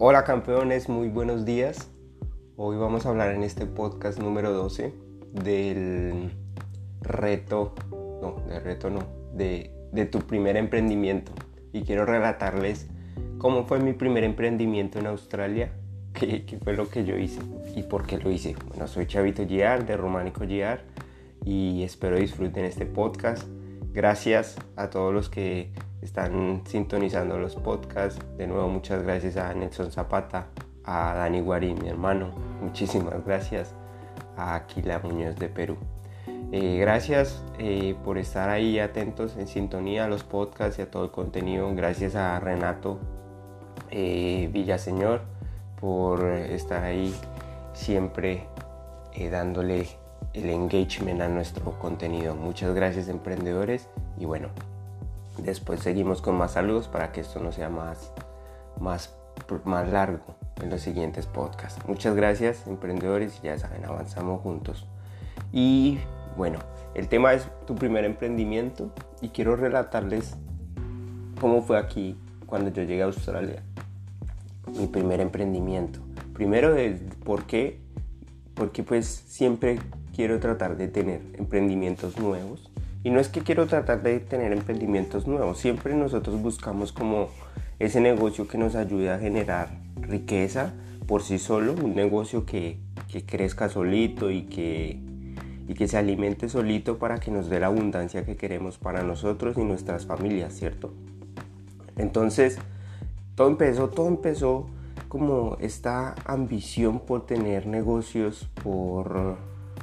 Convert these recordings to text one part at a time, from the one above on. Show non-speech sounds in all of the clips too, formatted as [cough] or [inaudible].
Hola campeones, muy buenos días. Hoy vamos a hablar en este podcast número 12 del reto, no, del reto no, de, tu primer emprendimiento. Y quiero relatarles cómo fue mi primer emprendimiento en Australia, [laughs] qué, fue lo que yo hice y por qué lo hice. Bueno, soy Chavito Giar de Románico Giar y espero disfruten este podcast. Gracias a todos los que están sintonizando los podcasts. De nuevo, muchas gracias a Nelson Zapata, a Dani Guarín, mi hermano. Muchísimas gracias a Aquila Muñoz de Perú. Eh, gracias eh, por estar ahí atentos en sintonía a los podcasts y a todo el contenido. Gracias a Renato eh, Villaseñor por estar ahí siempre dándole el engagement a nuestro contenido. Muchas gracias emprendedores y bueno, Después seguimos con más saludos para que esto no sea más, más, más largo en los siguientes podcasts. Muchas gracias emprendedores, ya saben, avanzamos juntos. Y bueno, el tema es tu primer emprendimiento y quiero relatarles cómo fue aquí cuando yo llegué a Australia. Mi primer emprendimiento. Primero, ¿por qué? Porque pues siempre quiero tratar de tener emprendimientos nuevos y no es que quiero tratar de tener emprendimientos nuevos, siempre nosotros buscamos como ese negocio que nos ayude a generar riqueza por sí solo, un negocio que, crezca solito y que, y que se alimente solito para que nos dé la abundancia que queremos para nosotros y nuestras familias, ¿cierto? Entonces, todo empezó, todo empezó como esta ambición por tener negocios, por,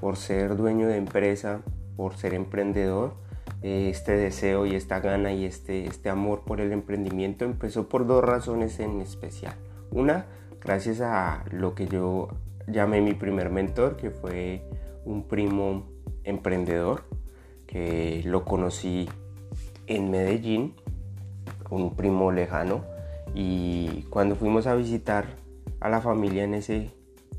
por ser dueño de empresa, por ser emprendedor. Eh, este deseo y esta gana y este, este amor por el emprendimiento empezó por dos razones en especial. Una, gracias a lo que yo llamé mi primer mentor, que fue un primo emprendedor, que lo conocí en Medellín, un primo lejano, y cuando fuimos a visitar a la familia en ese,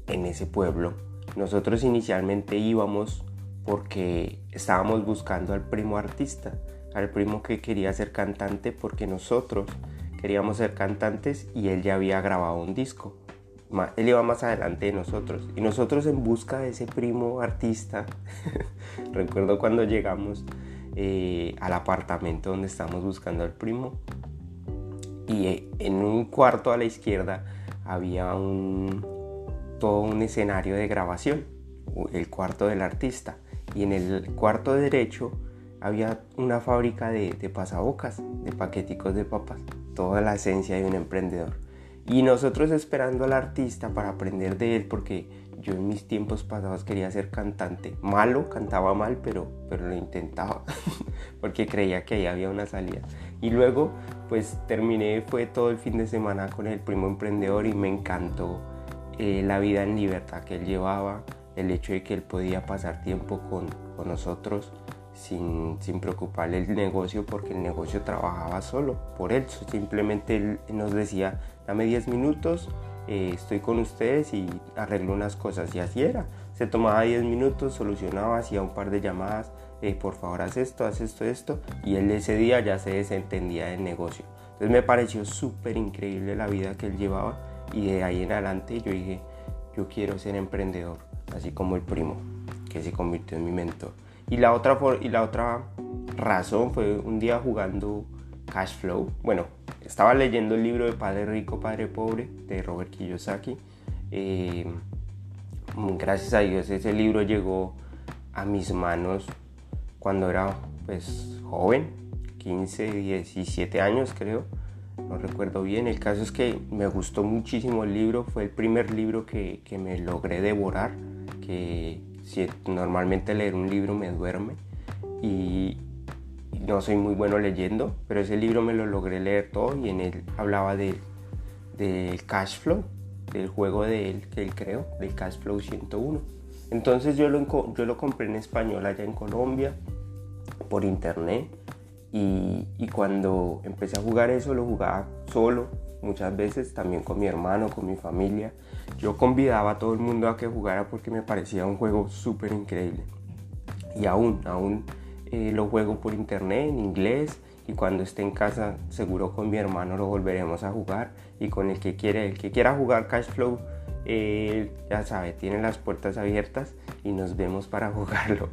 en ese pueblo, nosotros inicialmente íbamos porque estábamos buscando al primo artista, al primo que quería ser cantante porque nosotros queríamos ser cantantes y él ya había grabado un disco. Él iba más adelante de nosotros y nosotros en busca de ese primo artista, [laughs] recuerdo cuando llegamos eh, al apartamento donde estábamos buscando al primo y eh, en un cuarto a la izquierda había un, todo un escenario de grabación, el cuarto del artista y en el cuarto derecho había una fábrica de, pasabocas, de paqueticos de papas, toda la esencia de un emprendedor. Y nosotros esperando al artista para aprender de él, porque yo en mis tiempos pasados quería ser cantante. Malo, cantaba mal, pero, pero lo intentaba, [laughs] porque creía que ahí había una salida. Y luego, pues terminé, fue todo el fin de semana con el primo emprendedor y me encantó eh, la vida en libertad que él llevaba, el hecho de que él podía pasar tiempo con, con nosotros sin, sin, preocuparle el negocio porque el negocio trabajaba solo por él. Simplemente él nos decía, dame 10 minutos, eh, estoy con ustedes y arreglo unas cosas. Y así era. Se tomaba 10 minutos, solucionaba, hacía un par de llamadas, eh, por favor haz esto, haz esto, esto. Y él ese día ya se desentendía del negocio. Entonces me pareció súper increíble la vida que él llevaba y de ahí en adelante yo dije, yo quiero ser emprendedor así como el primo, que se convirtió en mi mentor. Y la otra, y la otra razón fue un día jugando Cash Flow. Bueno, estaba leyendo el libro de Padre Rico, Padre Pobre de Robert Kiyosaki. Eh, gracias a Dios ese libro llegó a mis manos cuando era pues joven, 15, 17 años creo, no recuerdo bien. El caso es que me gustó muchísimo el libro, fue el primer libro que, que me logré devorar si normalmente leer un libro me duerme y no soy muy bueno leyendo, pero ese libro me lo logré leer todo y en él hablaba del, del cash flow, del juego de que él creó, del cash flow 101. Entonces yo lo, yo lo compré en español allá en Colombia por internet y, y cuando empecé a jugar eso lo jugaba solo, muchas veces también con mi hermano, con mi familia. Yo convidaba a todo el mundo a que jugara porque me parecía un juego súper increíble. Y aún, aún eh, lo juego por internet en inglés y cuando esté en casa seguro con mi hermano lo volveremos a jugar y con el que quiere, el que quiera jugar Cashflow, eh, ya sabe, tiene las puertas abiertas y nos vemos para [laughs] jugarlo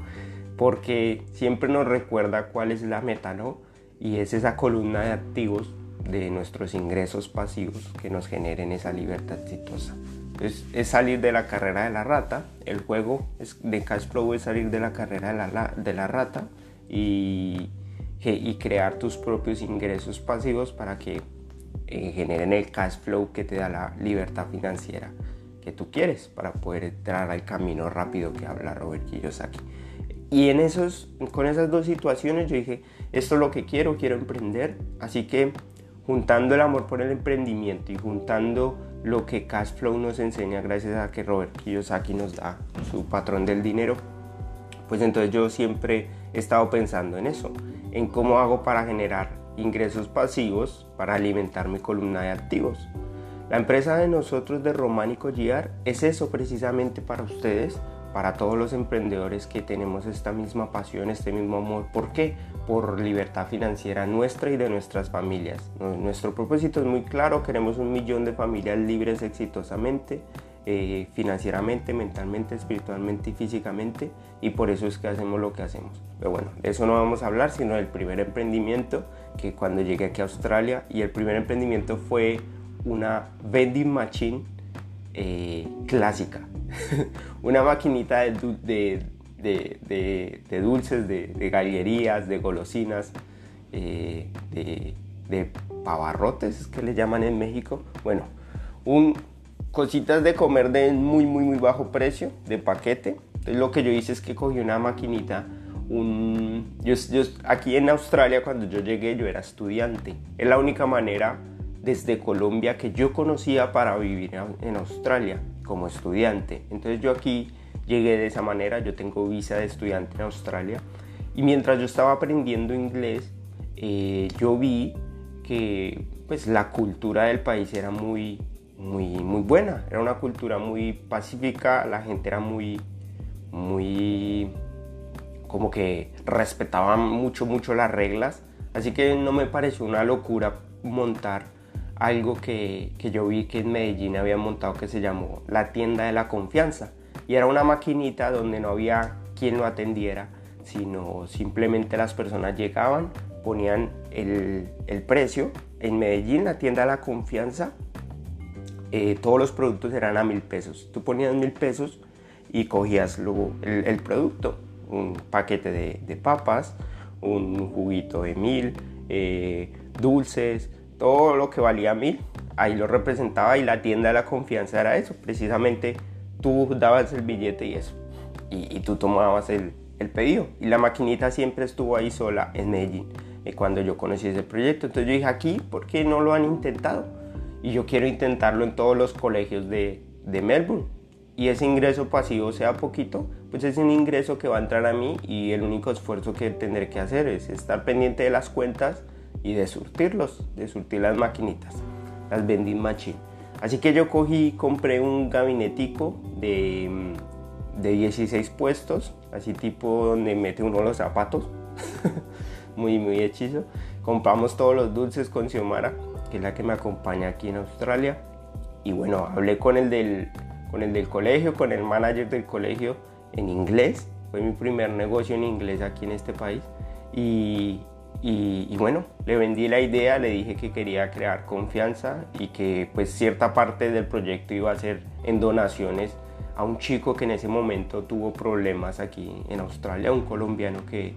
porque siempre nos recuerda cuál es la meta, ¿no? Y es esa columna de activos de nuestros ingresos pasivos que nos generen esa libertad exitosa. Es salir de la carrera de la rata, el juego de cash flow es salir de la carrera de la, de la rata y, y, crear tus propios ingresos pasivos para que eh, generen el cash flow que te da la libertad financiera que tú quieres para poder entrar al camino rápido que habla Robert Kiyosaki. Y en esos, con esas dos situaciones yo dije, esto es lo que quiero, quiero emprender. Así que juntando el amor por el emprendimiento y juntando lo que Cashflow nos enseña gracias a que Robert Kiyosaki nos da su patrón del dinero, pues entonces yo siempre he estado pensando en eso, en cómo hago para generar ingresos pasivos para alimentar mi columna de activos. La empresa de nosotros de Románico GR es eso precisamente para ustedes, para todos los emprendedores que tenemos esta misma pasión, este mismo amor. ¿Por qué? Por libertad financiera nuestra y de nuestras familias. Nuestro propósito es muy claro, queremos un millón de familias libres exitosamente, eh, financieramente, mentalmente, espiritualmente y físicamente, y por eso es que hacemos lo que hacemos. Pero bueno, de eso no vamos a hablar, sino del primer emprendimiento que cuando llegué aquí a Australia, y el primer emprendimiento fue una vending machine eh, clásica. [laughs] una maquinita de, de, dulces, de, gallerías, de golosinas, eh, de, pavarrotes, que le llaman en México. Bueno, un, cositas de comer de muy, muy, muy bajo precio, de paquete. Entonces lo que yo hice es que cogí una maquinita. Un, yo, aquí en Australia cuando yo llegué yo era estudiante. Es la única manera desde Colombia que yo conocía para vivir en Australia como estudiante. Entonces yo aquí llegué de esa manera, yo tengo visa de estudiante en Australia. Y mientras yo estaba aprendiendo inglés, eh, yo vi que pues la cultura del país era muy, muy, muy buena, era una cultura muy pacífica, la gente era muy, muy, como que respetaban mucho, mucho las reglas, así que no me pareció una locura montar algo que, yo vi que en Medellín había montado que se llamó la tienda de la confianza. Y era una maquinita donde no había quien lo atendiera, sino simplemente las personas llegaban, ponían el, precio. En Medellín, la tienda de la confianza, eh, todos los productos eran a mil pesos. Tú ponías mil pesos y cogías luego el, producto, un paquete de, papas, un juguito de mil, eh, dulces, todo lo que valía mil, ahí lo representaba y la tienda de la confianza era eso, precisamente tú dabas el billete y eso, y, tú tomabas el, pedido. Y la maquinita siempre estuvo ahí sola en Medellín eh, cuando yo conocí ese proyecto. Entonces yo dije, aquí, ¿por qué no lo han intentado? Y yo quiero intentarlo en todos los colegios de, de Melbourne. Y ese ingreso pasivo sea poquito, pues es un ingreso que va a entrar a mí y el único esfuerzo que tendré que hacer es estar pendiente de las cuentas y de surtirlos, de surtir las maquinitas, las vending machine. Así que yo cogí, compré un gabinetico de, mm, de 16 puestos, así tipo donde mete uno los zapatos, [laughs] muy, muy hechizo. Compramos todos los dulces con Xiomara, que es la que me acompaña aquí en Australia. Y bueno, hablé con el del, con el del colegio, con el manager del colegio en inglés. Fue mi primer negocio en inglés aquí en este país. Y, y, bueno, le vendí la idea, le dije que quería crear confianza y que pues cierta parte del proyecto iba a ser en donaciones a un chico que en ese momento tuvo problemas aquí en Australia, un colombiano que,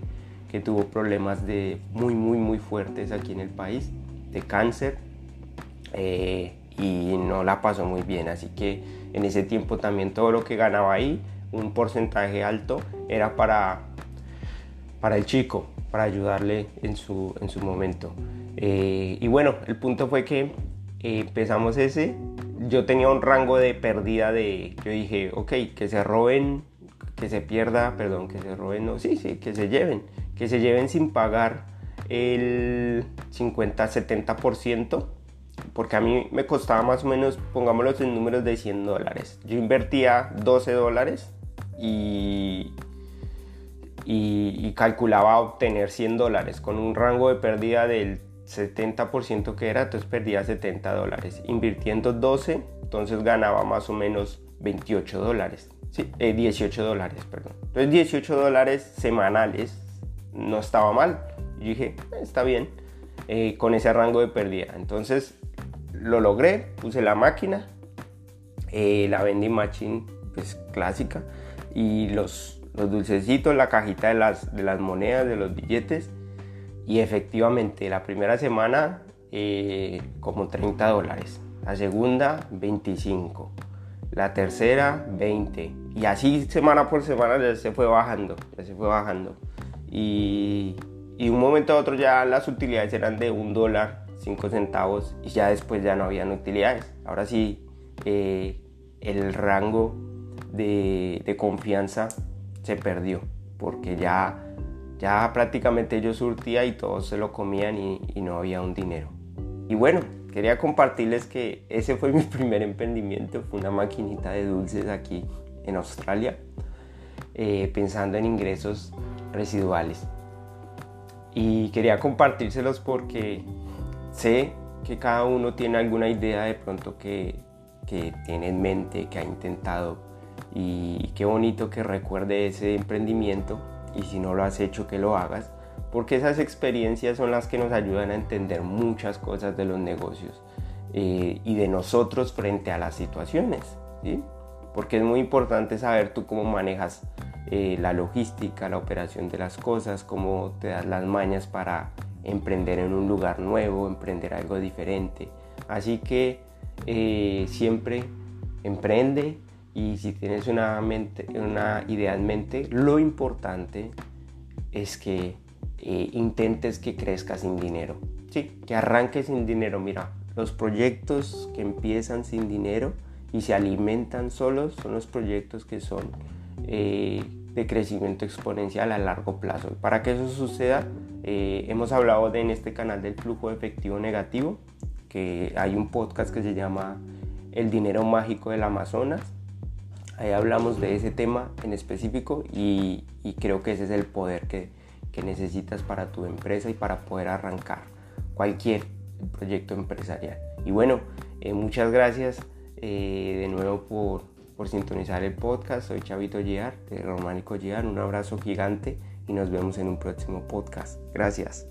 que tuvo problemas de muy, muy, muy fuertes aquí en el país, de cáncer, eh, y no la pasó muy bien. Así que en ese tiempo también todo lo que ganaba ahí, un porcentaje alto, era para, para el chico, para ayudarle en su, en su momento. Eh, y bueno, el punto fue que eh, empezamos ese. Yo tenía un rango de pérdida de. Yo dije, ok, que se roben, que se pierda, perdón, que se roben, no, sí, sí, que se lleven. Que se lleven sin pagar el 50-70%, porque a mí me costaba más o menos, pongámoslo en números de 100 dólares. Yo invertía 12 dólares y y, calculaba obtener 100 dólares con un rango de pérdida del 70% que era, entonces perdía 70 dólares. Invirtiendo 12, entonces ganaba más o menos 28 dólares. Sí, 18 eh, dólares, perdón. Entonces 18 dólares semanales no estaba mal. Dije, eh, está bien, eh, con ese rango de pérdida. Entonces lo logré, puse la máquina, la vending machine pues clásica y los, los dulcecitos, la cajita de las, de las monedas, de los billetes. Y efectivamente, la primera semana como 30 dólares, la segunda 25 la tercera 20 y así semana por semana ya se fue bajando, ya se fue bajando y, y un momento a otro ya las utilidades eran de un dólar, 5 centavos y ya después ya no habían utilidades. Ahora sí eh, el rango de, de, confianza se perdió porque ya, ya prácticamente yo surtía y todos se lo comían y, no había un dinero. Y bueno, quería compartirles que ese fue [laughs] mi primer emprendimiento, fue una maquinita de dulces aquí en Australia, eh, pensando en ingresos residuales. Y quería compartírselos porque sé que cada uno tiene alguna idea de pronto que, que tiene en mente, que ha intentado. Y qué bonito que recuerde ese emprendimiento y si no lo has hecho que lo hagas porque esas experiencias son las que nos ayudan a entender muchas cosas de los negocios eh, y de nosotros frente a las situaciones, porque es muy importante saber tú cómo manejas eh, la logística, la operación de las cosas, cómo te das las mañas para emprender en un lugar nuevo, emprender algo diferente. Así que eh, siempre emprende y si tienes una, mente, una idea en mente, lo importante es que eh, intentes que crezca sin dinero. Sí, que arranque sin dinero. Mira, los proyectos que empiezan sin dinero y se alimentan solos son los proyectos que son eh, de crecimiento exponencial a largo plazo. Para que eso suceda, eh, hemos hablado de, en este canal del flujo efectivo negativo, que hay un podcast que se llama El dinero mágico del Amazonas. Ahí hablamos de ese tema en específico y creo que ese es el poder que, necesitas para tu empresa y para poder arrancar cualquier proyecto empresarial. Y bueno, eh, muchas gracias eh, de nuevo por, por, sintonizar el podcast. Soy Chavito Giar de Románico Giar. Un abrazo gigante y nos vemos en un próximo podcast. Gracias.